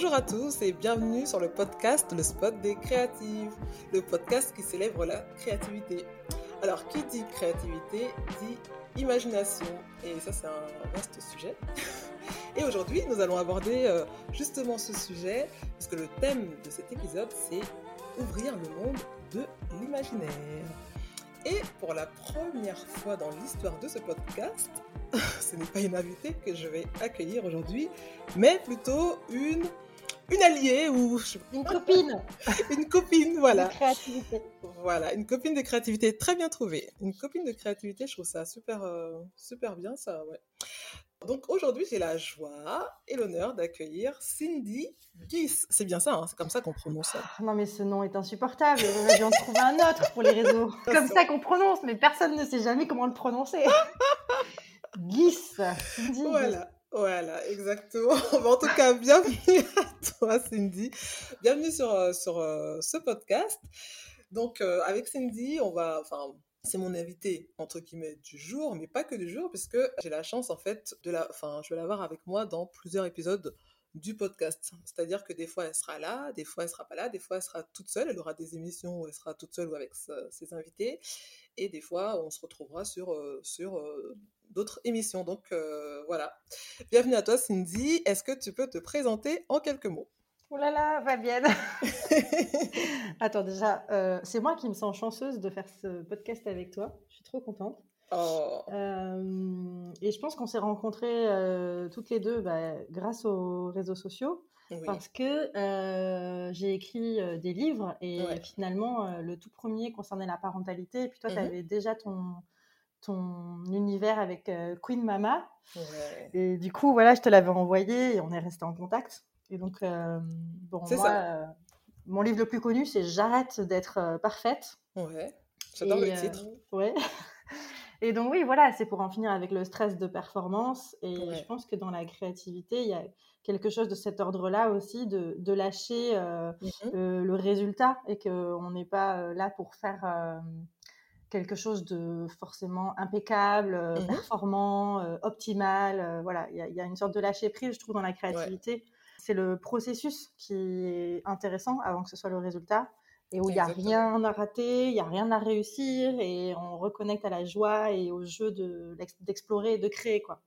Bonjour à tous et bienvenue sur le podcast Le Spot des créatives, le podcast qui célèbre la créativité. Alors, qui dit créativité dit imagination, et ça c'est un vaste sujet. Et aujourd'hui, nous allons aborder euh, justement ce sujet, parce que le thème de cet épisode, c'est ouvrir le monde de l'imaginaire. Et pour la première fois dans l'histoire de ce podcast, ce n'est pas une invitée que je vais accueillir aujourd'hui, mais plutôt une, une alliée ou une copine. une copine, voilà. De créativité. Voilà, une copine de créativité très bien trouvée. Une copine de créativité, je trouve ça super, euh, super bien, ça, ouais. Donc aujourd'hui, j'ai la joie et l'honneur d'accueillir Cindy Giss. C'est bien ça, hein, c'est comme ça qu'on prononce ça. non, mais ce nom est insupportable. On dû en trouver un autre pour les réseaux. comme ça qu'on prononce, mais personne ne sait jamais comment le prononcer. Giss. Cindy. Voilà. Voilà, exactement. en tout cas, bienvenue à toi, Cindy. Bienvenue sur, euh, sur euh, ce podcast. Donc, euh, avec Cindy, on va, enfin, c'est mon invité entre guillemets du jour, mais pas que du jour, puisque j'ai la chance en fait de la, enfin, je vais l'avoir avec moi dans plusieurs épisodes du podcast. C'est-à-dire que des fois elle sera là, des fois elle sera pas là, des fois elle sera toute seule, elle aura des émissions où elle sera toute seule ou avec ses invités, et des fois on se retrouvera sur sur d'autres émissions. Donc euh, voilà. Bienvenue à toi Cindy. Est-ce que tu peux te présenter en quelques mots? Oh là là, Fabienne Attends, déjà, euh, c'est moi qui me sens chanceuse de faire ce podcast avec toi. Je suis trop contente. Oh. Euh, et je pense qu'on s'est rencontrées toutes les deux bah, grâce aux réseaux sociaux. Parce que j'ai écrit des livres et finalement, le tout premier concernait la parentalité. Et puis toi, tu avais déjà ton, ton univers avec euh, Queen Mama. Et du coup, voilà, je te l'avais envoyé et on est resté en contact. Et donc, euh, bon, moi, euh, mon livre le plus connu, c'est J'arrête d'être parfaite. Ouais, j'adore le titre. ouais. Et donc, oui, voilà, c'est pour en finir avec le stress de performance. Et je pense que dans la créativité, il y a quelque chose de cet ordre-là aussi, de, de lâcher mmh le résultat et qu'on n'est pas là pour faire quelque chose de forcément impeccable, euh, mmh performant, euh, optimal. Euh, voilà, il y, a une sorte de lâcher prise, je trouve, dans la créativité. C'est le processus qui est intéressant avant que ce soit le résultat et où il n'y a rien à rater, il n'y a rien à réussir et on reconnecte à la joie et au jeu d'explorer et de créer, quoi.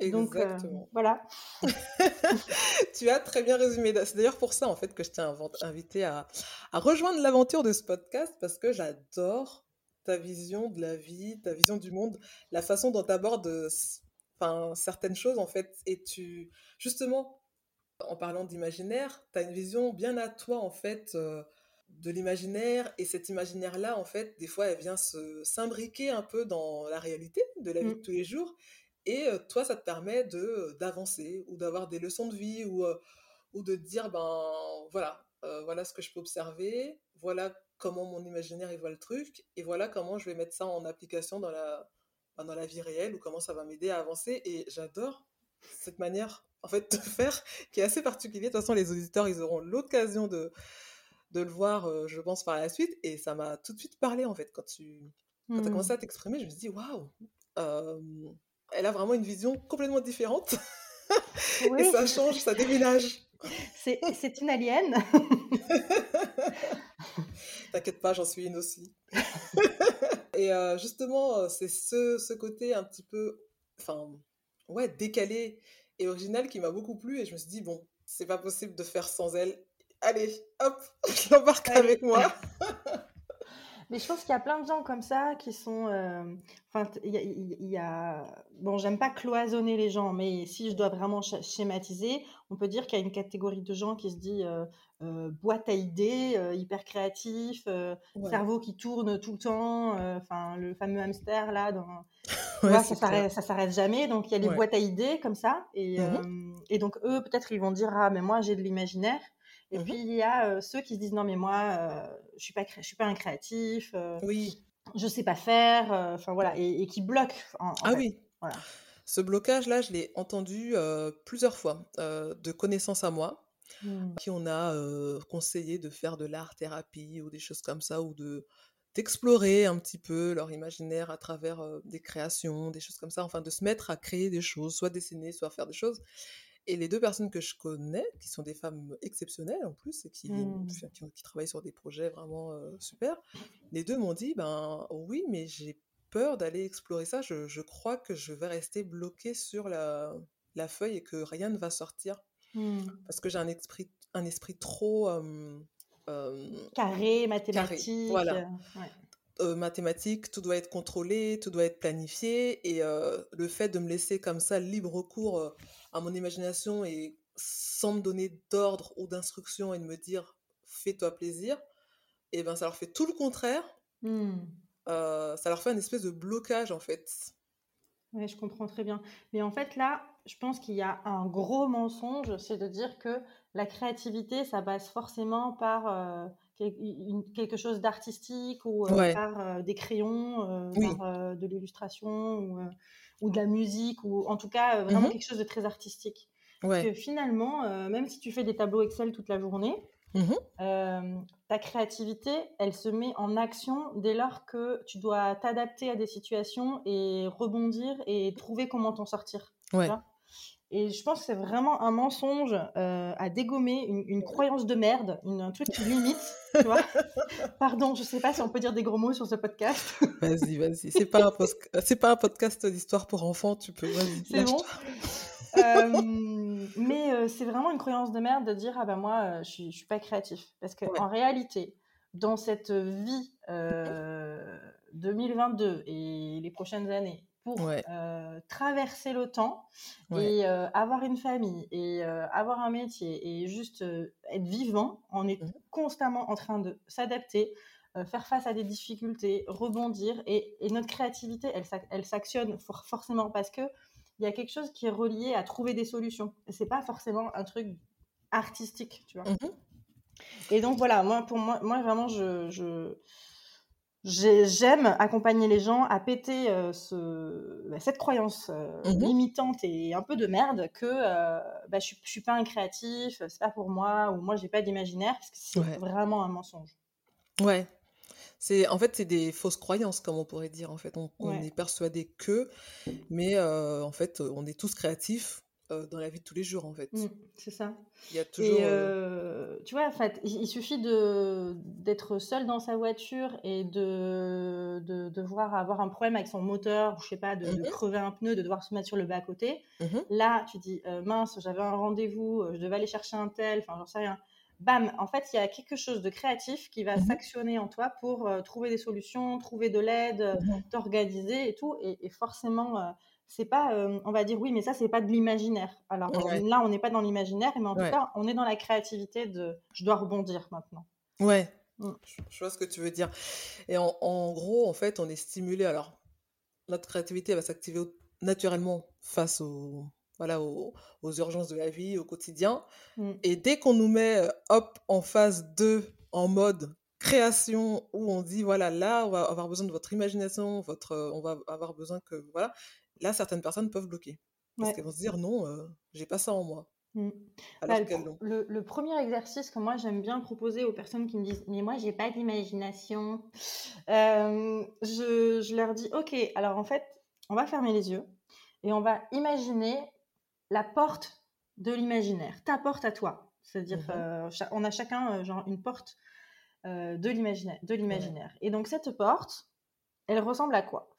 Exactement. Donc, voilà. tu as très bien résumé. C'est d'ailleurs pour ça, en fait, que je t'ai invité à, à rejoindre l'aventure de ce podcast parce que j'adore ta vision de la vie, ta vision du monde, la façon dont tu abordes enfin, certaines choses, en fait. Et tu, justement, en parlant d'imaginaire, tu as une vision bien à toi, en fait, euh, de l'imaginaire. Et cet imaginaire-là, en fait, des fois, elle vient se s'imbriquer un peu dans la réalité de la vie de mmh. tous les jours. Et euh, toi, ça te permet de d'avancer ou d'avoir des leçons de vie ou, euh, ou de dire, ben voilà, voilà ce que je peux observer, voilà comment mon imaginaire il voit le truc, et voilà comment je vais mettre ça en application dans la, bah, dans la vie réelle, ou comment ça va m'aider à avancer. Et j'adore cette manière en fait de faire qui est assez particulière. De toute façon, les auditeurs, ils auront l'occasion de, de le voir, euh, je pense, par la suite. Et ça m'a tout de suite parlé, en fait, quand tu quand as commencé mmh. à t'exprimer, je me suis dit, waouh, euh, elle a vraiment une vision complètement différente. et ça change, ça déménage. C'est une alien. T'inquiète pas, j'en suis une aussi. et euh, justement, euh, c'est ce, ce, côté un petit peu, enfin, ouais, décalé et original qui m'a beaucoup plu. Et je me suis dit, bon, c'est pas possible de faire sans elle. Allez, hop, je l'embarque avec moi. Mais je pense qu'il y a plein de gens comme ça qui sont. Euh, enfin, il y, a. Bon, j'aime pas cloisonner les gens, mais si je dois vraiment schématiser, on peut dire qu'il y a une catégorie de gens qui se dit euh, euh, boîte à idées, hyper créatif, cerveau qui tourne tout le temps, enfin, le fameux hamster là, dans. Ouais, ça s'arrête jamais. Donc, il y a les boîtes à idées comme ça. Et, mmh et donc, eux, peut-être, ils vont dire Ah, mais moi, j'ai de l'imaginaire. Et mmh puis il y a ceux qui se disent non mais moi je suis pas je suis pas un créatif. oui. Je sais pas faire. Enfin voilà et, qui bloquent. ah oui. Voilà. Ce blocage là, je l'ai entendu plusieurs fois de connaissances à moi mmh. qui on a conseillé de faire de l'art thérapie ou des choses comme ça ou de d'explorer un petit peu leur imaginaire à travers des créations, des choses comme ça, enfin de se mettre à créer des choses, soit dessiner, soit faire des choses. Et les deux personnes que je connais, qui sont des femmes exceptionnelles en plus, et qui, Mmh. qui, qui travaillent sur des projets vraiment euh, super, les deux m'ont dit, ben oui, mais j'ai peur d'aller explorer ça. Je, je crois que je vais rester bloquée sur la, la feuille et que rien ne va sortir. Mmh. Parce que j'ai un esprit, un esprit trop... euh, euh, Carré, mathématique. voilà. euh, ouais. euh, mathématiques, tout doit être contrôlé, tout doit être planifié. Et euh, le fait de me laisser comme ça libre cours euh, à mon imagination et sans me donner d'ordre ou d'instruction et de me dire fais-toi plaisir, et ben ça leur fait tout le contraire. Mmh. Euh, ça leur fait un espèce de blocage en fait. Oui, je comprends très bien. Mais en fait, là, je pense qu'il y a un gros mensonge, c'est de dire que la créativité, ça passe forcément par euh, une- quelque chose d'artistique ou euh, Ouais. par des crayons, Oui. par de l'illustration ou, ou de la musique, ou en tout cas vraiment Mhm. quelque chose de très artistique. Parce que finalement, même si tu fais des tableaux Excel toute la journée, Mhm. euh, ta créativité, elle se met en action dès lors que tu dois t'adapter à des situations et rebondir et trouver comment t'en sortir. Ouais. Et je pense que c'est vraiment un mensonge euh, à dégommer, une, une croyance de merde, une- un truc qui limite, tu vois. Pardon, je sais pas si on peut dire des gros mots sur ce podcast. Vas-y, vas-y. C'est pas un post- c'est pas un podcast d'histoire pour enfants. Tu peux. C'est bon? Euh, mais euh, c'est vraiment une croyance de merde de dire ah ben moi euh, je suis, je suis pas créatif parce que Ouais. en réalité dans cette vie euh, 2022 et les prochaines années pour Ouais. euh, traverser le temps Ouais. et euh, avoir une famille et euh, avoir un métier et juste être vivant on est Mhm. constamment en train de s'adapter faire face à des difficultés rebondir et, et notre créativité elle, elle s'actionne for- forcément parce que il y a quelque chose qui est relié à trouver des solutions. C'est pas forcément un truc artistique, tu vois. Mhm. Et donc voilà, moi pour moi, moi vraiment je, je- j'ai- j'aime accompagner les gens à péter euh, ce, bah, cette croyance euh, Mhm. limitante et un peu de merde que euh, bah, je, je suis pas un créatif, c'est pas pour moi ou moi j'ai pas d'imaginaire parce que c'est Ouais. vraiment un mensonge. Ouais. C'est, en fait, c'est des fausses croyances, comme on pourrait dire. En fait, on, on Ouais. est persuadé que, mais euh, en fait, on est tous créatifs euh, dans la vie de tous les jours. En fait, Mm, c'est ça. il y a toujours. Euh, tu vois, en fait, il, suffit de d'être seul dans sa voiture et de, de devoir avoir un problème avec son moteur, ou je sais pas, de, de Mhm. crever un pneu, de devoir se mettre sur le bas côté. mhm. Là, tu dis mince, j'avais un rendez-vous, je devais aller chercher un tel, enfin, j'en sais rien. Bam, en fait, il y a quelque chose de créatif qui va Mhm. s'actionner en toi pour euh, trouver des solutions, trouver de l'aide, euh, Mhm. t'organiser et tout. Et, et forcément, euh, c'est pas, euh, on va dire oui, mais ça, c'est pas de l'imaginaire. Alors Ouais. là, on n'est pas dans l'imaginaire, mais en Ouais. tout cas, on est dans la créativité de je dois rebondir maintenant. Ouais, Mm. je, je vois ce que tu veux dire. Et en, en gros, en fait, on est stimulé. Alors, notre créativité va s'activer au- naturellement face aux, voilà, aux, aux urgences de la vie, au quotidien. Mm. Et dès qu'on nous met, euh, hop, en phase 2, en mode création, où on dit, voilà, là, on va avoir besoin de votre imagination, votre, on va avoir besoin que, voilà, là, certaines personnes peuvent bloquer. Parce Ouais. qu'elles vont se dire, non, euh, j'ai pas ça en moi. Mm. Alors Bah, le- le premier exercice que moi j'aime bien proposer aux personnes qui me disent mais moi j'ai pas d'imagination, euh, je, je leur dis ok alors en fait on va fermer les yeux et on va imaginer la porte de l'imaginaire, ta porte à toi. C'est-à-dire Mhm. euh, on a chacun euh, genre une porte euh, de l'imaginaire, de l'imaginaire. Et donc cette porte, elle ressemble à quoi?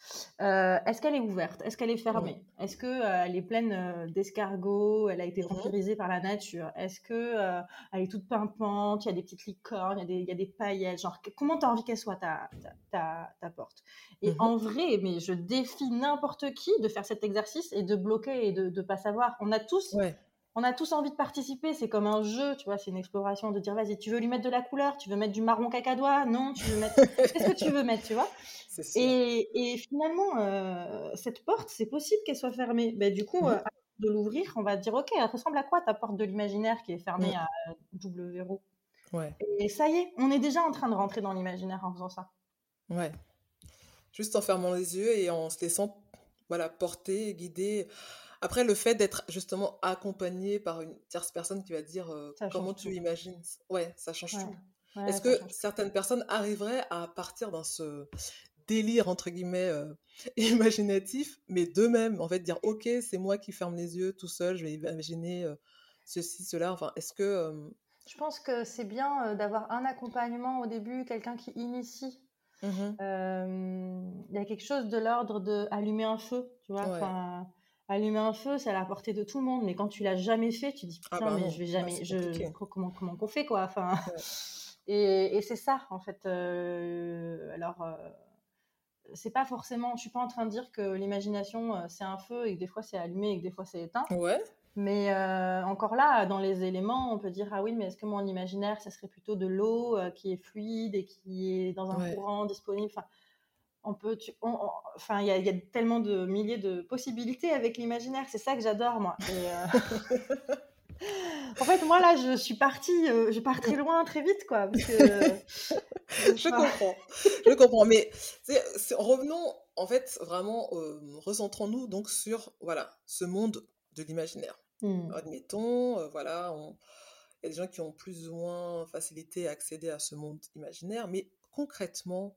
Euh, Est-ce qu'elle est ouverte? Est-ce qu'elle est fermée? Est-ce qu'elle est pleine euh, d'escargots? Elle a été Mhm. vampirisée par la nature? Est-ce qu'elle est toute pimpante? Il y a des petites licornes, il y a des, il y a des paillettes? Genre, que- comment tu as envie qu'elle soit ta, ta, ta- ta porte? Et Mhm. en vrai, mais je défie n'importe qui de faire cet exercice et de bloquer et de ne pas savoir. On a tous Ouais, on a tous envie de participer, c'est comme un jeu, tu vois, c'est une exploration de dire vas-y, tu veux lui mettre de la couleur, tu veux mettre du marron cacadois, non, tu veux mettre. Qu'est-ce que tu veux mettre, tu vois? Et, et finalement, euh, cette porte, c'est possible qu'elle soit fermée. Ben, du coup, euh, avant de l'ouvrir, on va dire ok, elle ressemble à quoi ta porte de l'imaginaire qui est fermée à double verrou Ouais. Et ça y est, on est déjà en train de rentrer dans l'imaginaire en faisant ça. Ouais. Juste en fermant les yeux et en se laissant voilà, porter, guider. Après, le fait d'être justement accompagné par une tierce personne qui va dire euh, comment tout. tu imagines. Ouais, ça change Ouais. tout. Ouais, Est-ce que certaines personnes arriveraient à partir dans ce délire, entre guillemets, imaginatif, mais d'eux-mêmes, en fait, dire, ok, c'est moi qui ferme les yeux tout seul, je vais imaginer ceci, cela. Enfin, est-ce que... Je pense que c'est bien d'avoir un accompagnement au début, quelqu'un qui initie. Mmh il y a quelque chose de l'ordre de allumer un feu, tu vois. Allumer un feu, c'est à la portée de tout le monde, mais quand tu l'as jamais fait, tu dis ah putain, bah mais je vais jamais, je, comment comment qu'on fait quoi. Enfin, et, et c'est ça en fait. alors c'est pas forcément, je suis pas en train de dire que l'imagination c'est un feu et que des fois c'est allumé et que des fois c'est éteint. Ouais. Mais euh, encore là, dans les éléments, on peut dire ah oui, mais est-ce que mon imaginaire, ça serait plutôt de l'eau euh, qui est fluide et qui est dans un courant disponible. Enfin, on peut, enfin, il y, a tellement de milliers de possibilités avec l'imaginaire. C'est ça que j'adore moi. Euh, en fait, moi là, je suis partie, je pars très loin, très vite, quoi. je comprends, je comprends. Mais revenons, en fait, vraiment, recentrons-nous donc sur voilà ce monde de l'imaginaire. Mmh. Admettons, euh, voilà, il y a des gens qui ont plus ou moins facilité à accéder à ce monde imaginaire, mais concrètement,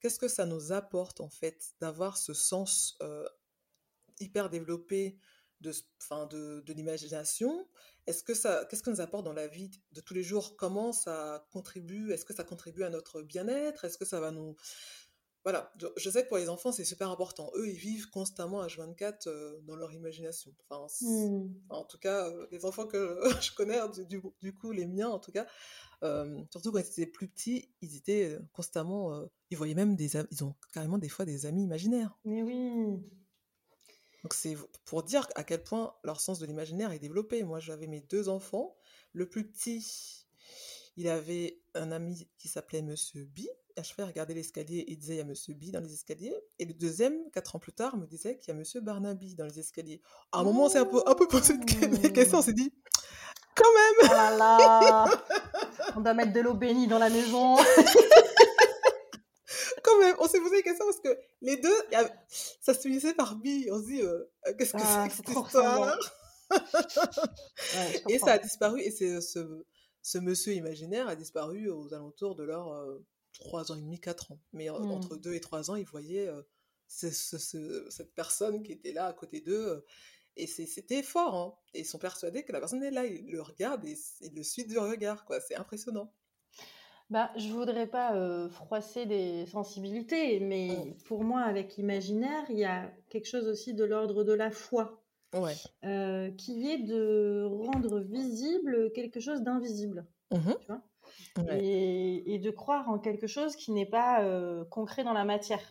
qu'est-ce que ça nous apporte en fait d'avoir ce sens euh, hyper développé de, fin, de, de l'imagination? Est-ce que ça, qu'est-ce que nous apporte dans la vie de tous les jours? Comment ça contribue? Est-ce que ça contribue à notre bien-être? Est-ce que ça va nous voilà, je sais que pour les enfants, c'est super important. Eux, ils vivent constamment à H24 euh, dans leur imagination. Enfin, mmh. En tout cas, euh, les enfants que je connais, hein, du, du, coup, les miens en tout cas, euh, surtout quand ils étaient plus petits, ils étaient constamment. ils voyaient même des. Ils ont carrément des fois des amis imaginaires. Mais oui! Donc, c'est pour dire à quel point leur sens de l'imaginaire est développé. Moi, j'avais mes deux enfants. Le plus petit, il avait un ami qui s'appelait Monsieur B à fois, regarder l'escalier et disait il y a Monsieur B dans les escaliers. Et le deuxième, quatre ans plus tard, me disait qu'il y a Monsieur Barnaby dans les escaliers. À un moment, on s'est un peu, un peu posé des questions. On s'est dit quand même oh là là On doit mettre de l'eau bénie dans la maison Quand même, on s'est posé des questions parce que les deux, ça se finissait par B. On se dit euh, euh, qu'est-ce que ah, c'est que cette histoire Et ça a disparu. Et c'est ce, ce monsieur imaginaire a disparu aux alentours de leur. Euh, 3 ans et demi, 4 ans. Mais mmh. entre 2 et 3 ans, ils voyaient cette personne qui était là à côté d'eux. Et c'était fort. Hein. Et ils sont persuadés que la personne est là. Ils le regardent et ils le suivent du regard. C'est impressionnant. Bah, je voudrais pas froisser des sensibilités, mais mmh. pour moi, avec imaginaire, il y a quelque chose aussi de l'ordre de la foi. Ouais. qui est de rendre visible quelque chose d'invisible. Mmh tu vois et, de croire en quelque chose qui n'est pas euh, concret dans la matière,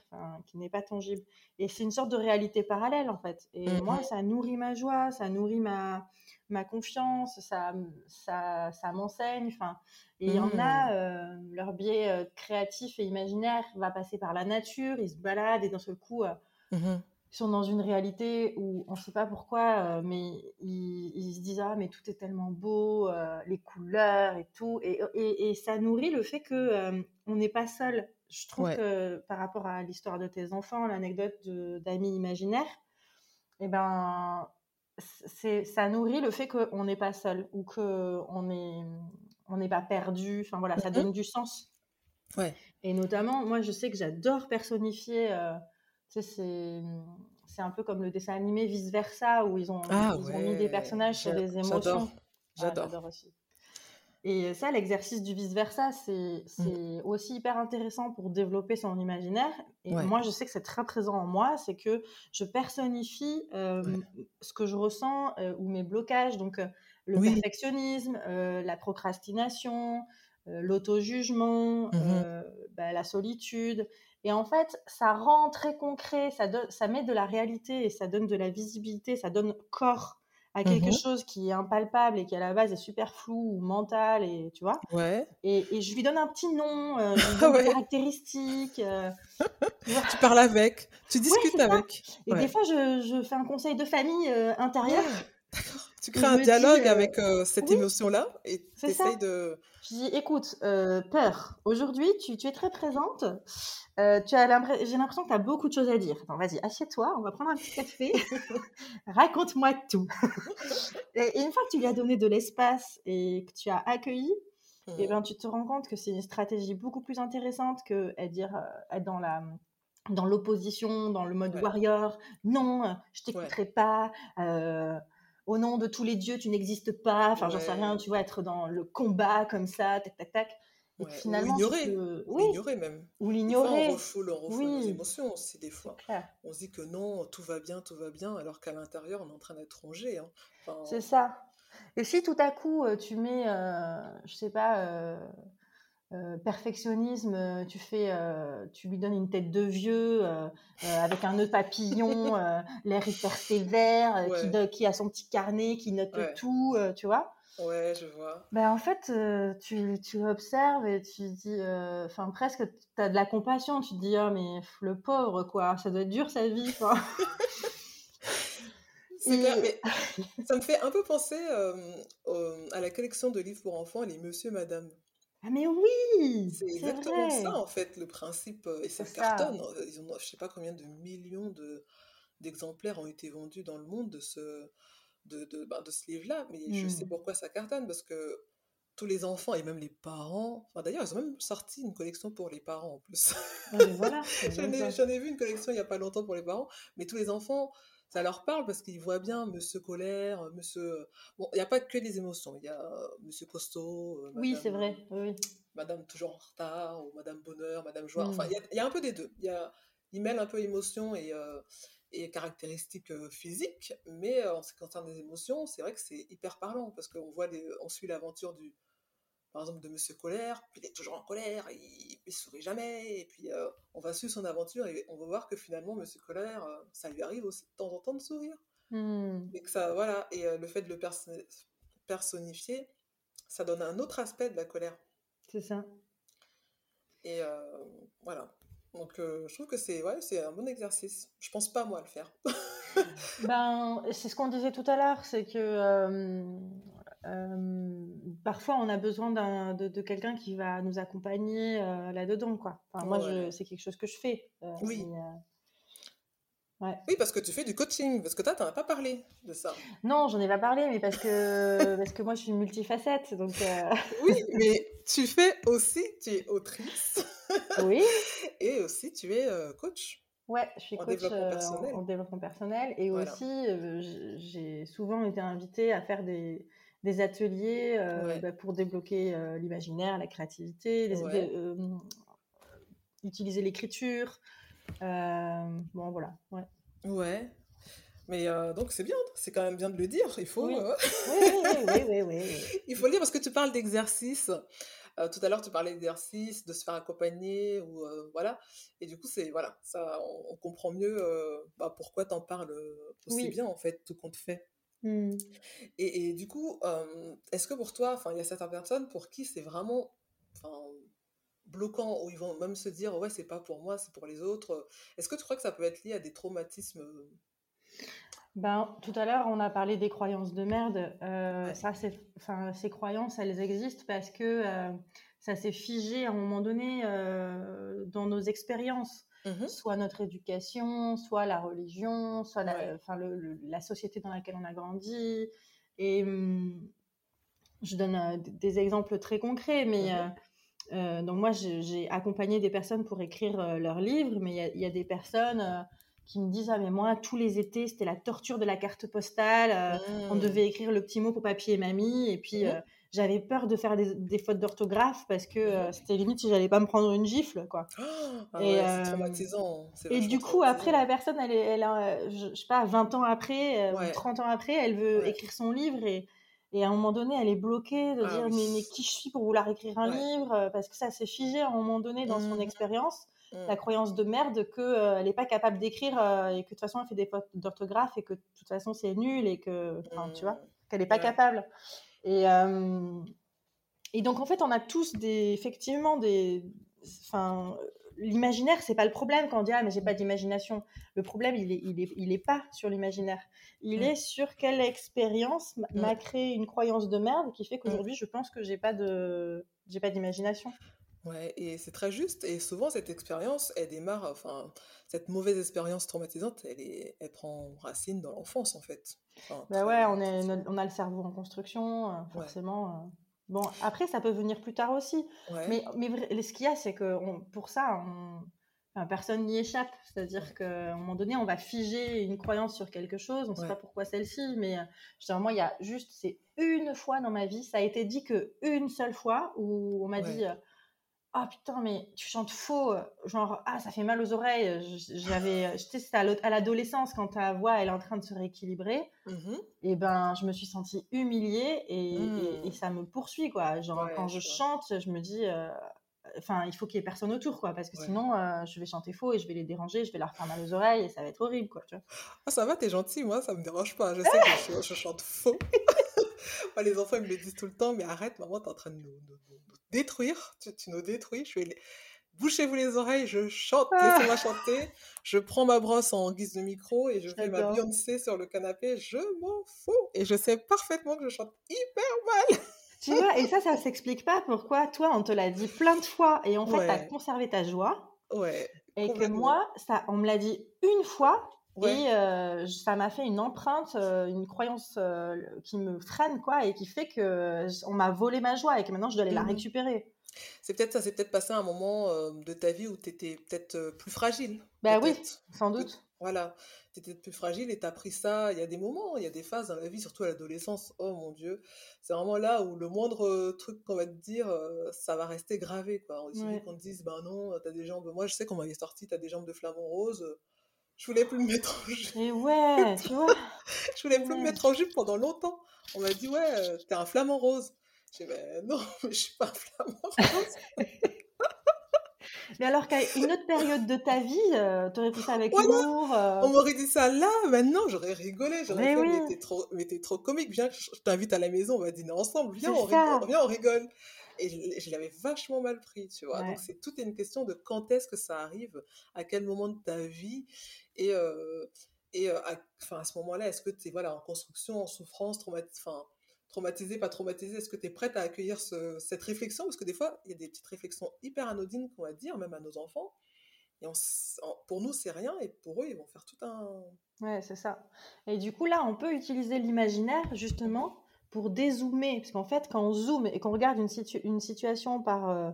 qui n'est pas tangible. Et c'est une sorte de réalité parallèle en fait. Et mmh moi, ça nourrit ma joie, ça nourrit ma, ma confiance, ça, ça, ça m'enseigne. Enfin, et il y en a, mmh. euh, leur biais euh, créatif et imaginaire va passer par la nature, ils se baladent et d'un seul coup, mmh ils sont dans une réalité où on ne sait pas pourquoi, euh, mais ils, se disent ah mais tout est tellement beau, euh, les couleurs et tout, et, et, ça nourrit le fait que euh, on n'est pas seul. Je trouve que par rapport à l'histoire de tes enfants, l'anecdote d'amis imaginaires, eh ben c'est ça nourrit le fait qu'on n'est pas seul ou que on est on n'est pas perdu. Enfin voilà, ça mm-hmm. donne du sens. Ouais. Et notamment, moi je sais que j'adore personnifier c'est un peu comme le dessin animé Vice Versa, où ils ont, ah ils ont mis des personnages sur des émotions. J'adore. aussi. Et ça, l'exercice du vice versa, c'est mmh. aussi hyper intéressant pour développer son imaginaire. Et moi, je sais que c'est très présent en moi, c'est que je personnifie ce que je ressens ou mes blocages. Donc, le perfectionnisme, la procrastination, l'auto-jugement, mmh bah, la solitude. Et en fait, ça rend très concret, ça, ça met de la réalité et ça donne de la visibilité, ça donne corps à quelque mmh chose qui est impalpable et qui à la base est super flou ou mental et tu vois. Ouais. Et, et je lui donne un petit nom euh, des caractéristiques euh, tu, parles avec tu discutes avec. Et des fois je, je, fais un conseil de famille euh, intérieur tu crées un dialogue avec cette émotion-là et tu essayes de... Je dis, écoute, peur, aujourd'hui, tu, tu, es très présente. Euh, tu as j'ai l'impression que tu as beaucoup de choses à dire. vas-y, assieds-toi, on va prendre un petit café. Raconte-moi tout. et, une fois que tu lui as donné de l'espace et que tu as accueilli, et eh ben, tu te rends compte que c'est une stratégie beaucoup plus intéressante que dire, être dans la dans l'opposition, dans le mode warrior. Non, je t'écouterai pas. Au nom de tous les dieux, tu n'existes pas. Enfin, j'en sais rien, tu vois, être dans le combat comme ça, tac, tac, tac. Et finalement, ou l'ignorer, oui. l'ignorer même. Ou l'ignorer. On refoule, on refoule nos émotions aussi des fois. On se dit que non, tout va bien, tout va bien, alors qu'à l'intérieur, on est en train d'être rongé. Hein. C'est ça. Et si tout à coup, tu mets, euh, je sais pas, euh, perfectionnisme, tu fais, tu lui donnes une tête de vieux avec un nœud papillon, l'air hyper sévère, qui, qui, a son petit carnet, qui note tout, tu vois. Ouais, je vois. Ben, en fait, tu, tu, observes et tu dis, enfin presque, tu as de la compassion, tu te dis, oh mais le pauvre, quoi, ça doit être dur sa vie. C'est clair, mais ça me fait un peu penser à la collection de livres pour enfants, les Monsieur, Madame. Ah mais oui C'est exactement ça en fait le principe et ça cartonne. Ils ont, je sais pas combien de millions de d'exemplaires ont été vendus dans le monde de ce de, de, ben, de ce livre-là, mais je sais mmh. pourquoi ça cartonne parce que tous les enfants et même les parents, enfin d'ailleurs ils ont même sorti une collection pour les parents en plus. Ah, voilà, J'en ai, ai, vu une collection il y a pas longtemps pour les parents, mais tous les enfants ça leur parle parce qu'ils voient bien Monsieur colère, Monsieur. Bon, il n'y a pas que des émotions. Il y a Monsieur costaud. oui, c'est vrai. Oui. Madame toujours en retard ou Madame bonheur, Madame joie. Enfin, mmh. il y, a un peu des deux. Il y a, ils mêlent un peu émotion et et caractéristiques physiques, mais en ce qui concerne les émotions, c'est vrai que c'est hyper parlant parce qu'on voit, on suit l'aventure du, par exemple, de Monsieur Colère, puis il est toujours en colère, il, ne sourit jamais, et puis euh, on va suivre son aventure et on va voir que finalement Monsieur Colère, euh, ça lui arrive aussi de temps en temps de sourire. Hmm. Et que ça, voilà, et euh, le fait de le personnifier, ça donne un autre aspect de la colère. C'est ça. Et voilà. Donc je trouve que c'est ouais, c'est un bon exercice. Je pense pas moi à le faire. ben, c'est ce qu'on disait tout à l'heure, c'est que parfois, on a besoin de, de quelqu'un qui va nous accompagner là-dedans, quoi. Enfin, moi, c'est quelque chose que je fais. oui. Ouais. Oui, parce que tu fais du coaching, parce que toi, tu n'en as pas parlé de ça. Non, j'en ai pas parlé, mais parce que, parce que moi, je suis multifacette. Donc, oui, mais tu fais aussi, tu es autrice. oui. Et aussi, tu es coach. Ouais, je suis coach développement personnel. En, développement personnel. Et aussi, j'ai souvent été invitée à faire des, des ateliers euh, bah, pour débloquer euh, l'imaginaire, la créativité, euh, utiliser l'écriture. bon, voilà. Ouais. Ouais. Mais donc c'est bien, c'est quand même bien de le dire. Il faut. Oui. oui, oui, oui, Il faut le dire parce que tu parles d'exercice. tout à l'heure, tu parlais d'exercice, de se faire accompagner, ou voilà. Et du coup, c'est voilà, ça, on, comprend mieux bah, pourquoi tu en parles aussi bien en fait, tout compte fait. Mmh. Et, du coup, est-ce que pour toi, il y a certaines personnes pour qui c'est vraiment bloquant, ou ils vont même se dire, ouais, c'est pas pour moi, c'est pour les autres. Est-ce que tu crois que ça peut être lié à des traumatismes ben, tout à l'heure, on a parlé des croyances de merde. Euh, ça, c'est, enfin, ces croyances, elles existent parce que ça s'est figé à un moment donné dans nos expériences. Mmh soit notre éducation, soit la religion, soit la, enfin, la société dans laquelle on a grandi. Et mmh, je donne euh, des exemples très concrets, mais mmh euh, euh, donc moi j'ai accompagné des personnes pour écrire leurs livres, mais il y, a des personnes qui me disent ah mais moi tous les étés c'était la torture de la carte postale, on devait écrire le petit mot pour papy et mamie, et puis j'avais peur de faire des, fautes d'orthographe parce que euh, c'était limite si j'allais pas me prendre une gifle quoi. Ah et c'est euh, traumatisant. Et du coup après la personne elle elle a, je, sais pas 20 ans après euh, ou 30 ans après elle veut écrire son livre et, et à un moment donné elle est bloquée de ah dire mais, qui je suis pour vouloir écrire un livre parce que ça s'est figé à un moment donné dans son mmh. expérience. Mmh. La croyance de merde qu'elle elle n'est pas capable d'écrire et que de toute façon elle fait des fautes d'orthographe et que de toute façon c'est nul et que, tu vois, mmh. qu'elle n'est pas capable. Et, euh, et donc, en fait, on a tous des, effectivement des. Enfin, l'imaginaire, c'est pas le problème quand on dit ah mais j'ai pas d'imagination. Le problème, il est, il est, il est pas sur l'imaginaire. Il mmh. est sur quelle expérience m'a mmh. créé une croyance de merde qui fait mmh. qu'aujourd'hui je pense que j'ai pas de, j'ai pas d'imagination. Ouais, et c'est très juste. Et souvent cette expérience, elle démarre, enfin cette mauvaise expérience traumatisante, elle est, elle prend racine dans l'enfance en fait. bah ouais, on, est, on a le cerveau en construction, euh, forcément. Euh. Bon, après, ça peut venir plus tard aussi. Mais, mais ce qu'il y a, c'est que pour ça, personne n'y échappe. C'est-à-dire qu'à un moment donné, on va figer une croyance sur quelque chose, on ne sait pas pourquoi celle-ci, mais généralement, il y a juste, c'est une fois dans ma vie, ça a été dit que une seule fois où on m'a dit ah putain, mais tu chantes faux, genre, ah, ça fait mal aux oreilles. J'avais, c'était à l'adolescence quand ta voix elle est en train de se rééquilibrer. Mmh et ben, je me suis sentie humiliée et, et, mmh. ça me poursuit, quoi. Genre, quand je, chante, je me dis, enfin, il faut qu'il y ait personne autour, quoi, parce que sinon, je vais chanter faux et je vais les déranger, je vais leur faire mal aux oreilles et ça va être horrible, quoi. Tu vois. Ah, ça va, t'es gentil, moi, ça me dérange pas. Je sais que je, chante faux. les enfants, ils me le disent tout le temps, mais arrête, maman, t'es en train de nous, détruire, tu, nous détruis. Je fais, bouchez-vous les oreilles, je chante, ah. laissez-moi chanter. Je prends ma brosse en guise de micro et je fais ma Beyoncé sur le canapé, je m'en fous. Et je sais parfaitement que je chante hyper mal. Tu vois, et ça, ça s'explique pas pourquoi toi, on te l'a dit plein de fois et en fait, tu as conservé ta joie. Ouais. Et que moi, ça, on me l'a dit une fois et euh, ça m'a fait une empreinte, euh, une croyance euh, qui me freine, quoi, et qui fait que on m'a volé ma joie et que maintenant je dois aller la mmh récupérer. C'est peut-être ça, c'est peut-être passé un moment de ta vie où tu étais peut-être plus fragile. Bah oui, sans doute. Voilà, tu étais plus fragile et tu as pris ça. Il y a des moments, il y a des phases dans la vie, surtout à l'adolescence. Oh mon Dieu, c'est vraiment là où le moindre truc qu'on va te dire, ça va rester gravé. Quoi. Suffit qu'on te dise, ben non, tu as des jambes. Moi, je sais qu'on m'avait sorti, tu as des jambes de flamant rose je voulais plus me mettre en jupe. Et ouais, tu vois. je voulais plus me mettre en jupe pendant longtemps. On m'a dit, ouais, euh, t'es un flamant rose. J'ai dit, ben non, mais je suis pas un flamant rose. mais alors qu'à une autre période de ta vie, euh, t'aurais pris ça avec humour. Euh. On m'aurait dit ça là, maintenant, j'aurais rigolé. J'aurais fait, mais t'es trop, mais trop comique. Viens, je t'invite à la maison, on va dîner ensemble. Viens, on rigole, viens, on rigole. Et je, l'avais vachement mal pris, tu vois. Donc, c'est toute une question de quand est-ce que ça arrive, à quel moment de ta vie. Et, euh, et euh, à, à ce moment-là, est-ce que tu es voilà, en construction, en souffrance, traumatisé, pas traumatisé Est-ce que tu es prête à accueillir cette réflexion? Parce que des fois, il y a des petites réflexions hyper anodines qu'on va dire, même à nos enfants. Et pour nous, c'est rien, et pour eux, ils vont faire tout un. Ouais, c'est ça. Et du coup, là, on peut utiliser l'imaginaire, justement, pour dézoomer. Parce qu'en fait, quand on zoome et qu'on regarde une, une situation par, euh,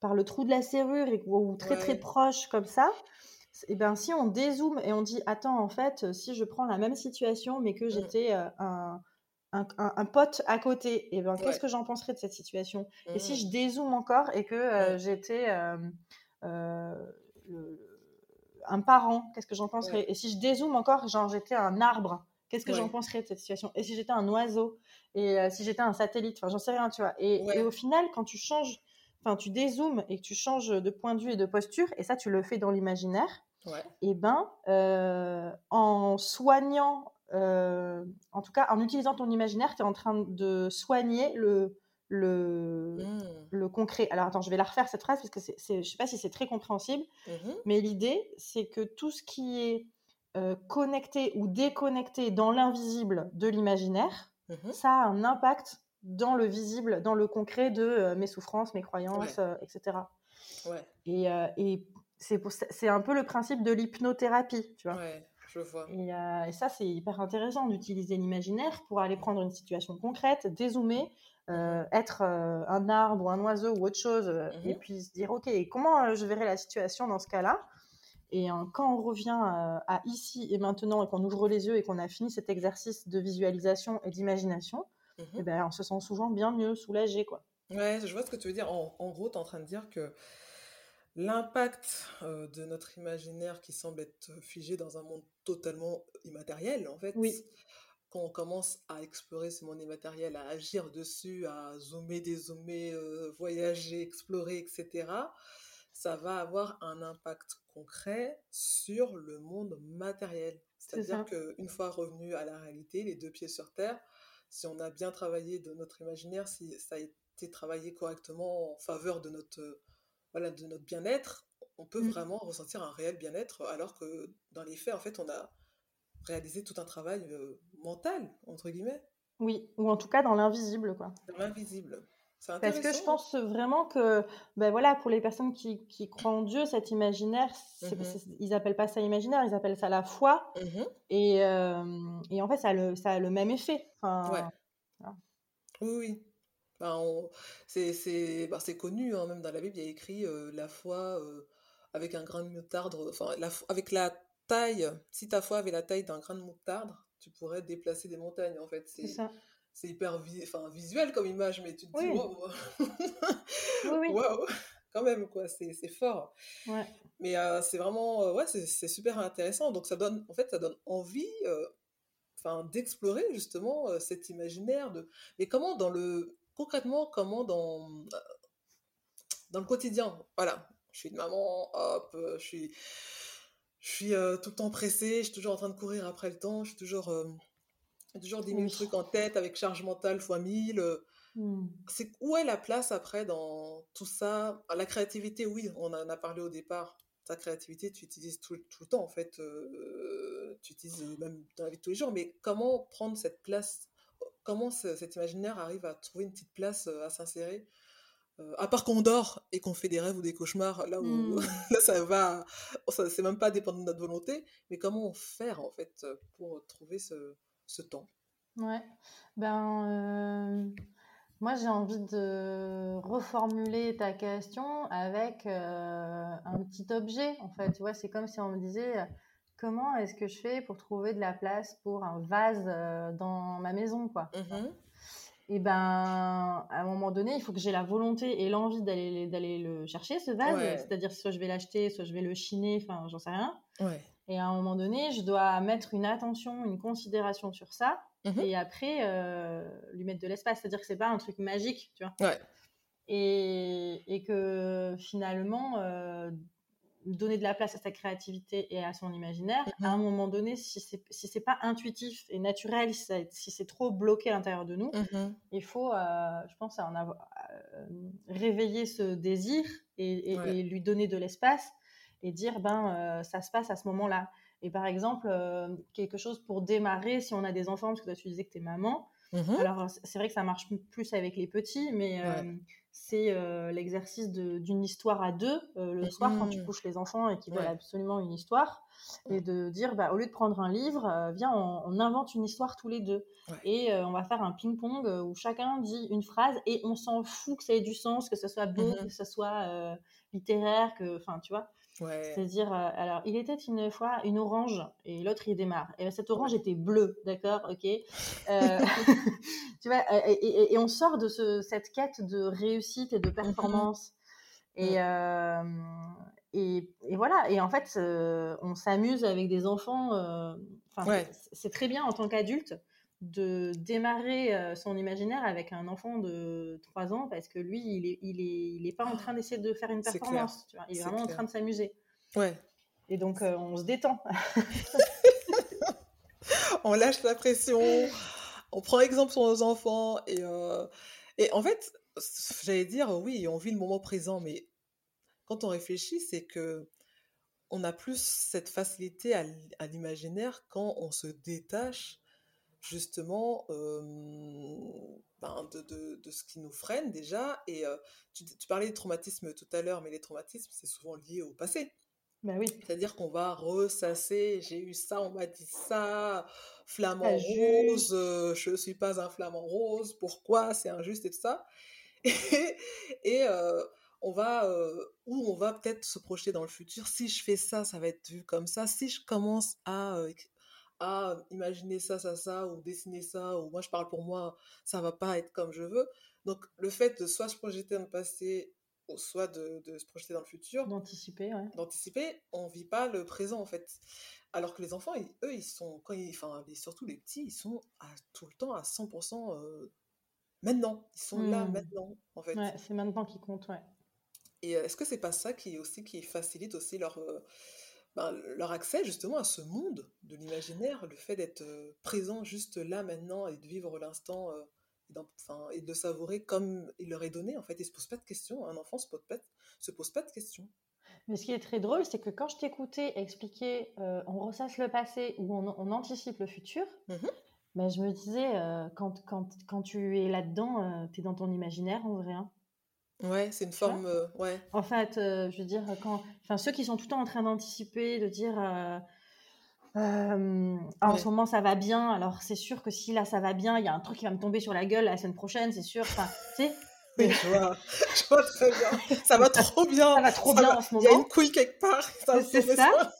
par le trou de la serrure, et, ou très très proche comme ça, et ben si on dézoome et on dit attends en fait si je prends la même situation mais que mmh. j'étais un, un, pote à côté et ben qu'est-ce que j'en penserais de cette situation? Et si mmh. je dézoome encore et que j'étais un parent qu'est-ce que j'en penserais? Et si je dézoome encore genre j'étais un arbre qu'est-ce que j'en penserais de cette situation? Et si j'étais un oiseau? Et si j'étais un satellite? Enfin j'en sais rien tu vois. Et, et au final quand tu changes enfin tu dézoomes et que tu changes de point de vue et de posture, et ça tu le fais dans l'imaginaire, et eh ben euh, en soignant, euh, en tout cas en utilisant ton imaginaire, tu es en train de soigner le, le, mmh. le concret. Alors attends, je vais la refaire cette phrase parce que c'est, je sais pas si c'est très compréhensible, mmh mais l'idée c'est que tout ce qui est euh, connecté ou déconnecté dans l'invisible de l'imaginaire, mmh ça a un impact dans le visible, dans le concret de mes souffrances, mes croyances, etc. Ouais. Et, et c'est un peu le principe de l'hypnothérapie, tu vois. Ouais, je vois. Et, ça, c'est hyper intéressant d'utiliser l'imaginaire pour aller prendre une situation concrète, dézoomer, euh, être un arbre ou un oiseau ou autre chose, et mmh puis se dire, OK, comment je verrai la situation dans ce cas-là? Et quand on revient à ici et maintenant et qu'on ouvre les yeux et qu'on a fini cet exercice de visualisation et d'imagination, et eh ben, on se sent souvent bien mieux, soulagé. Quoi. Ouais, je vois ce que tu veux dire. En, gros, tu es en train de dire que l'impact euh, de notre imaginaire qui semble être figé dans un monde totalement immatériel, en fait, oui. quand on commence à explorer ce monde immatériel, à agir dessus, à zoomer, dézoomer, euh, voyager, explorer, etc., ça va avoir un impact concret sur le monde matériel. C'est-à-dire qu'une fois revenu à la réalité, les deux pieds sur terre, si on a bien travaillé de notre imaginaire, si ça a été travaillé correctement en faveur de notre, voilà, de notre bien-être, on peut mmh. vraiment ressentir un réel bien-être, alors que dans les faits, en fait, on a réalisé tout un travail euh, mental, entre guillemets. Oui, ou en tout cas dans l'invisible, quoi. Dans l'invisible. Parce que je pense vraiment que, ben voilà, pour les personnes qui, qui croient en Dieu, cet imaginaire, mmh ils appellent pas ça imaginaire, ils appellent ça la foi. Mmh et, euh, et, en fait, ça a le, ça a le même effet. Enfin, Oui, oui. Ben, c'est ben, connu, hein, même dans la Bible, il y a écrit euh, la foi euh, avec un grain de moutarde, enfin, avec la taille, si ta foi avait la taille d'un grain de moutarde, tu pourrais déplacer des montagnes, en fait. C'est ça. C'est hyper enfin, visuel comme image, mais tu te dis, wow, oui, wow. quand même, quoi, c'est fort. Ouais. Mais euh, c'est vraiment, euh, ouais, c'est super intéressant. Donc ça donne, en fait, ça donne envie, euh, d'explorer justement cet imaginaire de. Mais comment dans le, concrètement, comment dans dans le quotidien, voilà, je suis une maman, hop, je suis, je suis tout le temps pressée, je suis toujours en train de courir après le temps, je suis toujours, toujours 10 000 trucs en tête avec charge mentale fois 1000. Mmh. C'est où est la place après dans tout ça? La créativité, oui, on en a parlé au départ. Ta créativité, tu utilises tout, tout le temps en fait. tu utilises même dans la vie de tous les jours. Mais comment prendre cette place? Comment cet imaginaire arrive à trouver une petite place à s'insérer? À part qu'on dort et qu'on fait des rêves ou des cauchemars, là où mmh. là, ça va, ça, c'est même pas dépendre de notre volonté, mais comment faire en fait pour trouver ce, ce temps Ouais, ben moi, j'ai envie de reformuler ta question avec euh, un petit objet, en fait. Tu vois, c'est comme si on me disait comment est-ce que je fais pour trouver de la place pour un vase euh, dans ma maison, quoi. Mmh et ben, à un moment donné, il faut que j'ai la volonté et l'envie d'aller d'aller le chercher ce vase. C'est-à-dire soit je vais l'acheter, soit je vais le chiner, enfin, j'en sais rien. Et à un moment donné, je dois mettre une attention, une considération sur ça. Mmh et après euh, lui mettre de l'espace. C'est-à-dire que c'est pas un truc magique, tu vois. Et, et, que finalement, euh, donner de la place à sa créativité et à son imaginaire, mmh à un moment donné, si c'est si c'est pas intuitif et naturel, si, c'est trop bloqué à l'intérieur de nous, mmh il faut, euh, je pense, en avoir, réveiller ce désir et, et, lui donner de l'espace et dire ben ça se passe à ce moment-là. Et par exemple, euh, quelque chose pour démarrer, si on a des enfants, parce que toi tu disais que tu es maman, mmh alors c'est vrai que ça marche plus avec les petits, mais euh, c'est euh, l'exercice d'une histoire à deux le soir quand tu mmh. couches les enfants et qu'ils veulent absolument une histoire, et de dire, bah, au lieu de prendre un livre, viens, on, invente une histoire tous les deux. Et on va faire un ping-pong où chacun dit une phrase et on s'en fout que ça ait du sens, que ce soit beau, mmh que ce soit littéraire, que, enfin, tu vois. C'est-à-dire, euh, alors, il était une fois une orange et l'autre il démarre. Et cette orange était bleue, d'accord, ok? Euh, tu vois, euh, et, on sort de ce, cette quête de réussite et de mmh performance. Et, et, et, voilà. Et en fait, on s'amuse avec des enfants. C'est très bien en tant qu'adulte de démarrer son imaginaire avec un enfant de 3 ans parce que lui, il est, il est, il est pas en train d'essayer de faire une performance. Tu vois il est, vraiment en train de s'amuser. Ouais. Et donc, on se détend. on lâche la pression, on prend exemple sur nos enfants. Et, et en fait, j'allais dire, oui, on vit le moment présent, mais quand on réfléchit, c'est que on a plus cette facilité à l'imaginaire quand on se détache justement ben, de, de, de, ce qui nous freine déjà. Et tu, tu, parlais des traumatismes tout à l'heure, mais les traumatismes, c'est souvent lié au passé. Ben oui. C'est-à-dire qu'on va ressasser, j'ai eu ça, on m'a dit ça, flamant rose, je ne suis pas un flamant rose, pourquoi, c'est injuste et tout ça. Et, on va, ou on va peut-être se projeter dans le futur, si je fais ça, ça va être vu comme ça, si je commence à à imaginer ça, ça, ça, ou dessiner ça, ou moi je parle pour moi, ça va pas être comme je veux. Donc le fait de soit se projeter dans le passé, ou soit de, de se projeter dans le futur, d'anticiper, ouais. d'anticiper, on vit pas le présent en fait. Alors que les enfants, eux, ils sont, quand ils, enfin, surtout les petits, ils sont à, tout le temps à 100% euh, maintenant. Ils sont là mmh. maintenant, en fait. Ouais, c'est maintenant qui compte, ouais. Et euh, est-ce que c'est pas ça qui aussi qui facilite aussi leur euh, ben, leur accès justement à ce monde de l'imaginaire, le fait d'être euh, présent juste là maintenant et de vivre l'instant euh, et, de savourer comme il leur est donné. En fait, ils se posent pas de questions. Un enfant se pose pas, se pose pas de questions. Mais ce qui est très drôle, c'est que quand je t'écoutais expliquer, euh, on ressasse le passé ou on, anticipe le futur. Ben, je me disais, quand, quand, quand, tu es là-dedans, tu es dans ton imaginaire en vrai. Hein. Ouais, c'est une forme. Euh, ouais. En fait, euh, je veux dire, quand, enfin, ceux qui sont tout le temps en train d'anticiper, de dire. Euh, ah, en ce moment ça va bien, alors c'est sûr que si là ça va bien, il y a un truc qui va me tomber sur la gueule la semaine prochaine, c'est sûr. Enfin, tu sais, Oui, je vois, je vois très bien. Ça va trop bien. Ça va trop bien en ce moment. Il y a une couille quelque part. C'est ça.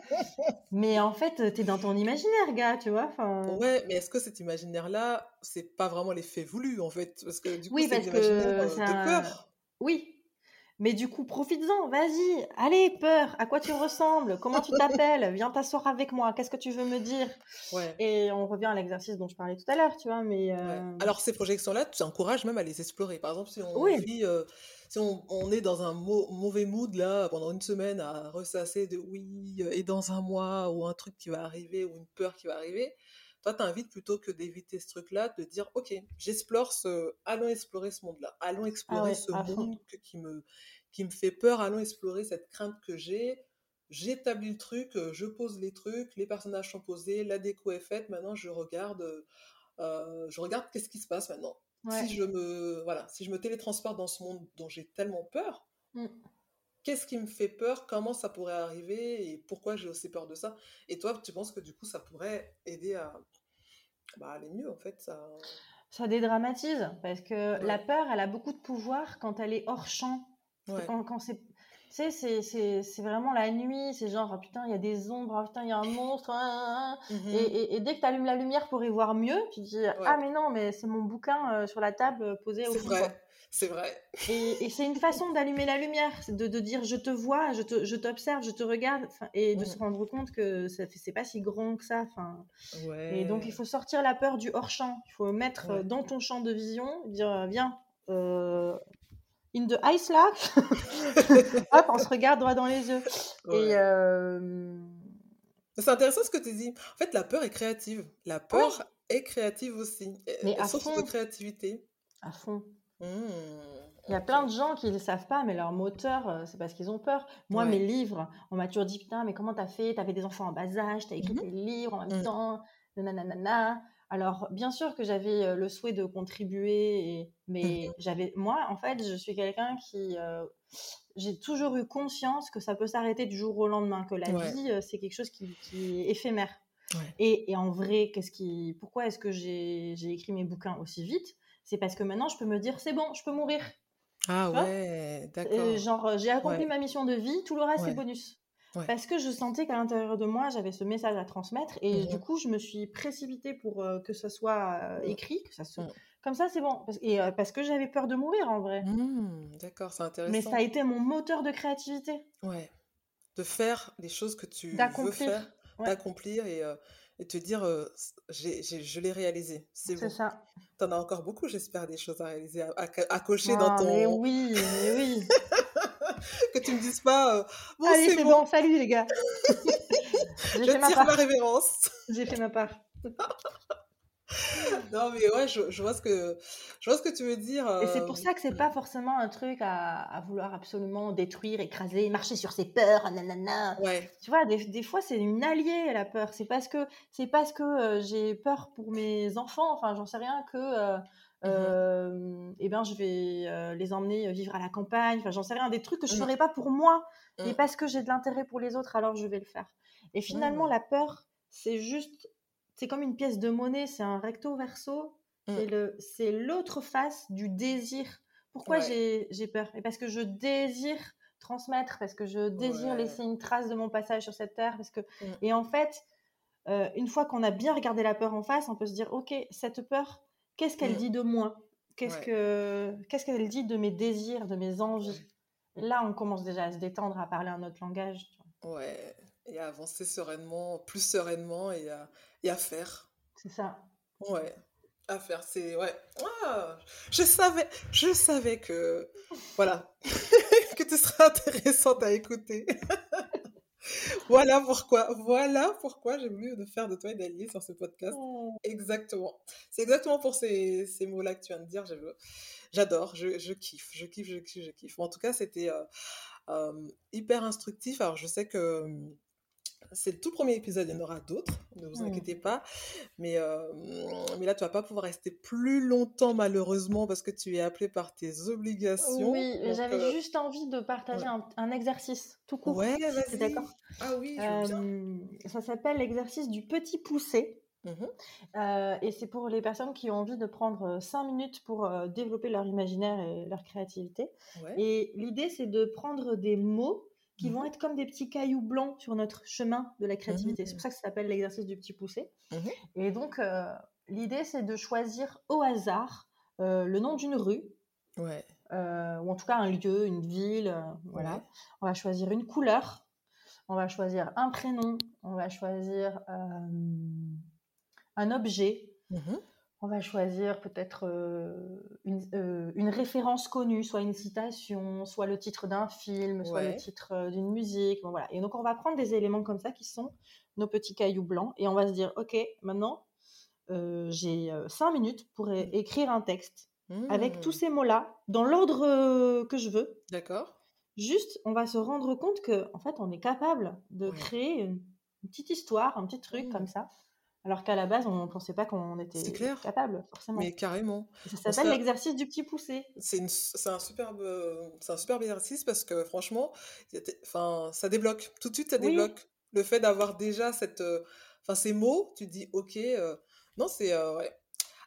mais en fait, tu es dans ton imaginaire, gars, tu vois. Ouais, mais est-ce que cet imaginaire-là, c'est pas vraiment l'effet voulu, en fait? Parce que du coup, oui, c'est l'imaginaire euh, de peur. Oui, mais du coup, profites-en, vas-y, allez, peur, à quoi tu ressembles Comment tu t'appelles Viens t'asseoir avec moi, qu'est-ce que tu veux me dire? Ouais. Et on revient à l'exercice dont je parlais tout à l'heure, tu vois, mais... Euh Alors, ces projections-là, tu encourages même à les explorer. Par exemple, si on vit, euh, si on, est dans un mauvais mood, là, pendant une semaine, à ressasser de oui, et dans un mois, ou un truc qui va arriver, ou une peur qui va arriver, toi, t'invites plutôt que d'éviter ce truc-là, de dire, ok, j'explore ce, allons explorer ce monde-là, allons ah explorer ce monde qui me, qui me fait peur, allons explorer cette crainte que j'ai. J'établis le truc, euh, je pose les trucs, les personnages sont posés, la déco est faite. Maintenant, je regarde, euh, je regarde qu'est-ce qui se passe maintenant. Si je me, voilà, si je me télétransporte dans ce monde dont j'ai tellement peur, mmh. qu'est-ce qui me fait peur? Comment ça pourrait arriver? Et pourquoi j'ai aussi peur de ça? Et toi, tu penses que du coup, ça pourrait aider à, bah, aller mieux en fait ça... ça dédramatise parce que la peur, elle a beaucoup de pouvoir quand elle est hors champ. Quand, quand c'est tu sais, c'est vraiment la nuit, c'est genre, oh, putain, il y a des ombres, oh, putain, il y a un monstre. Hein, hein, hein. Mmh et, et, dès que tu allumes la lumière pour y voir mieux, tu te dis, ah, mais non, mais c'est mon bouquin euh, sur la table euh, posé au fond. C'est vrai. Et, c'est une façon d'allumer la lumière, de, de, dire je te vois, je t'observe, je, je, te regarde, et de se rendre compte que c'est pas si grand que ça. Et donc il faut sortir la peur du hors champ. Il faut mettre euh, dans ton champ de vision, dire euh, viens, euh, in the ice là, hop, on se regarde droit dans les yeux. Et c'est intéressant ce que tu dis. En fait, la peur est créative. La peur est créative aussi. Mais à fond. de créativité. À fond. Mmh. Il y a plein de gens qui ne savent pas, mais leur moteur, euh, c'est parce qu'ils ont peur. Moi, mes livres, on m'a toujours dit Putain, mais comment t'as fait? T'avais des enfants en bas âge, t'as écrit mmh tes livres en même mmh. temps, nanana. Alors, bien sûr que j'avais euh, le souhait de contribuer, mais j'avais, moi, en fait, je suis quelqu'un qui. Euh, j'ai toujours eu conscience que ça peut s'arrêter du jour au lendemain, que la vie, c'est quelque chose qui, est éphémère. Et, et, en vrai, qu'est-ce qui, pourquoi est-ce que j'ai écrit mes bouquins aussi vite? C'est parce que maintenant, je peux me dire, c'est bon, je peux mourir. Ah ouais, d'accord. genre, j'ai accompli ma mission de vie, tout le reste, c'est bonus. Parce que je sentais qu'à l'intérieur de moi, j'avais ce message à transmettre et du mmh coup, je me suis précipitée pour euh, que ce soit euh, écrit, que ça se... Mmh. Comme ça, c'est bon. Et euh, parce que j'avais peur de mourir en vrai. Mmh, d'accord, c'est intéressant. Mais ça a été mon moteur de créativité. Ouais. De faire les choses que tu veux faire, d'accomplir et et te dire je l'ai réalisé. C'est ça. Tu en as encore beaucoup, j'espère, des choses à réaliser, à, cocher dans ton. Mais oui, mais oui. que tu me dises pas. bon, Allez, c'est bon. salut les gars. je tire ma, révérence. J'ai fait ma part. non, mais ouais, je, vois ce que, je vois ce que tu veux dire. Et c'est pour ça que c'est pas forcément un truc à, vouloir absolument détruire, écraser, marcher sur ses peurs, nanana. Ouais. Tu vois, des, des fois, c'est une alliée, la peur. C'est parce que, c'est parce que euh, j'ai peur pour mes enfants, enfin, j'en sais rien, que. Euh, mmh euh eh ben, je vais euh, les emmener vivre à la campagne. Enfin, j'en sais rien, des trucs que je ne mmh. ferais pas pour moi, mais mmh. parce que j'ai de l'intérêt pour les autres, alors je vais le faire. Et finalement, la peur, c'est juste c'est comme une pièce de monnaie, c'est un recto verso, mmh. c'est l'autre face du désir. Pourquoi j'ai peur? Et parce que je désire transmettre, parce que je désire laisser une trace de mon passage sur cette terre, parce que mmh. et en fait, euh, une fois qu'on a bien regardé la peur en face, on peut se dire ok, cette peur, qu'est-ce qu'elle mmh. dit de moi? Qu'est-ce que qu'est-ce qu'elle dit de mes désirs, de mes envies? Là, on commence déjà à se détendre, à parler un autre langage. Ouais, et à avancer sereinement, plus sereinement et à, et à faire. C'est ça. Ouais, à faire. C'est ouais. Ah, je savais, je savais que voilà que tu serais intéressante à écouter. voilà pourquoi, voilà pourquoi j'ai voulu faire de toi une alliée sur ce podcast. Oh. Exactement. C'est exactement pour ces, ces mots-là que tu viens de dire. J'adore, je, je, kiffe, je kiffe, je kiffe, je kiffe. en tout cas, c'était euh, euh, hyper instructif. Alors, je sais que c'est le tout premier épisode, il y en aura d'autres, ne vous mmh. inquiétez pas. Mais, euh, mais là, tu vas pas pouvoir rester plus longtemps, malheureusement, parce que tu es appelé par tes obligations. Oui, j'avais euh, juste envie de partager un, exercice tout court. Ouais, vas-y. D'accord? Ah oui, euh, Ça s'appelle l'exercice du petit poussé. Mmh et c'est pour les personnes qui ont envie de prendre 5 minutes pour développer leur imaginaire et leur créativité. Et l'idée, c'est de prendre des mots qui mmh vont être comme des petits cailloux blancs sur notre chemin de la créativité. C'est pour ça que ça s'appelle l'exercice du petit poussé. Et donc, l'idée, c'est de choisir au hasard le nom d'une rue. Ouais. ou en tout cas un lieu, une ville, voilà. On va choisir une couleur, on va choisir un prénom, on va choisir un objet. Mmh on va choisir peut-être euh, euh, une, référence connue, soit une citation, soit le titre d'un film, soit le titre euh, d'une musique. voilà. Et donc, on va prendre des éléments comme ça qui sont nos petits cailloux blancs et on va se dire, OK, maintenant, j'ai cinq minutes pour mmh. écrire un texte avec tous mmh. ces mots-là, dans l'ordre que je veux. D'accord. Juste, on va se rendre compte que, en fait, on est capable de créer une, petite histoire, un petit truc comme ça alors qu'à la base, on ne pensait pas qu'on était capable, forcément. Mais carrément. ça s'appelle l'exercice du petit poussé. C'est un, superbe, un superbe exercice parce que franchement, enfin, ça débloque. Tout de suite, ça débloque. Le fait d'avoir déjà cette, euh, ces mots, tu dis, OK, euh, non, c'est euh,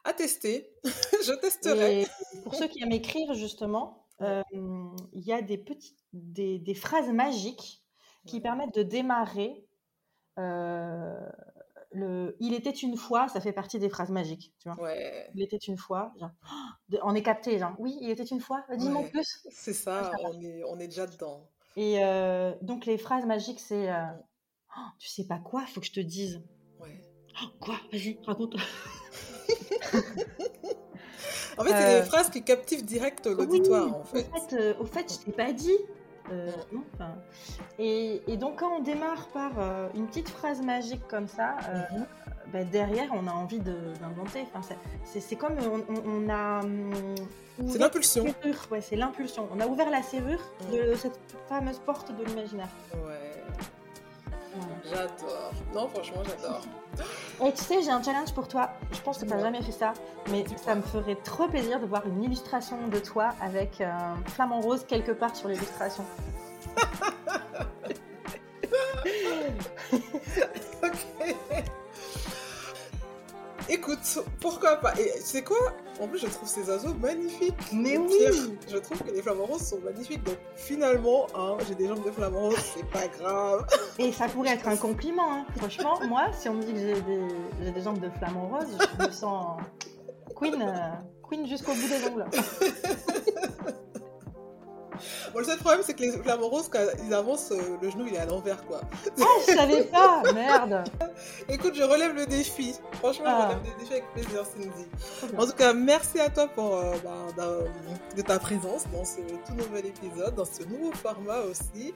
à tester. Je testerai. pour ceux qui aiment écrire, justement, il y a des, petites, des, des phrases magiques qui permettent de démarrer le il était une fois, ça fait partie des phrases magiques, tu vois. Il était une fois, on est capté, genre, oui, il était une fois, dis-moi plus. C'est ça, on est, on est déjà dedans. Et euh, donc les phrases magiques, c'est, euh, oh, tu sais pas quoi, faut que je te dise. Ouais. Oh, quoi? Vas-y, raconte. en fait, c'est des euh, phrases qui captivent direct l'auditoire, en fait. au fait, je t'ai pas dit. Euh, et, donc quand on démarre par euh, une petite phrase magique comme ça, euh, mhm. bah, derrière on a envie d'inventer. Enfin, c'est comme on, a... c'est l'impulsion. Ouais, c'est l'impulsion. On a ouvert la serrure de cette fameuse porte de l'imaginaire. Ouais. J'adore. Non, franchement, j'adore. Et tu sais, j'ai un challenge pour toi. Je pense que tu n'as jamais fait ça, mais ça me ferait trop plaisir de voir une illustration de toi avec un flamant rose quelque part sur l'illustration. Écoute, pourquoi pas? Et c'est quoi? En plus, je trouve ces oiseaux magnifiques. Mais oui Je trouve que les flamants roses sont magnifiques. Donc finalement, hein, j'ai des jambes de flamants roses, c'est pas grave. Et ça pourrait être un compliment. Hein. Franchement, moi, si on me dit que j'ai des, des, jambes de flamants roses, je me sens queen, euh, queen jusqu'au bout des ongles. Bon, le seul problème, c'est que les flamants roses, quand ils avancent, euh, le genou il est à l'envers, quoi. Ah, je savais pas, merde. Écoute, je relève le défi. Franchement, je ah. relève le défi avec plaisir, Cindy. En tout cas, merci à toi pour euh, bah, de ta présence dans ce tout nouvel épisode, dans ce nouveau format aussi.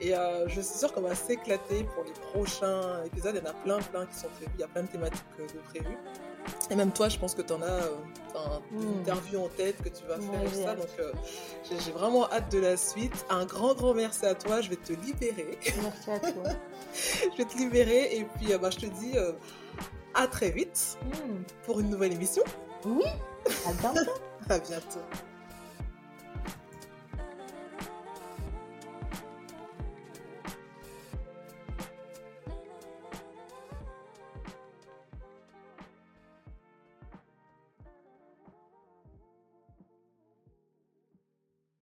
Et euh, je suis sûre qu'on va s'éclater pour les prochains épisodes. Il y en a plein, plein qui sont prévus. Il y a plein de thématiques de prévues. Et même toi, je pense que tu en as euh, une hmm. interview en tête que tu vas faire et ça. Donc, euh, j'ai vraiment hâte de la suite. Un grand, grand merci à toi. Je vais te libérer. Merci à toi. je vais te libérer. Et puis, euh, bah, je te dis à très vite hmm. pour une nouvelle émission. Oui, à bientôt. à bientôt.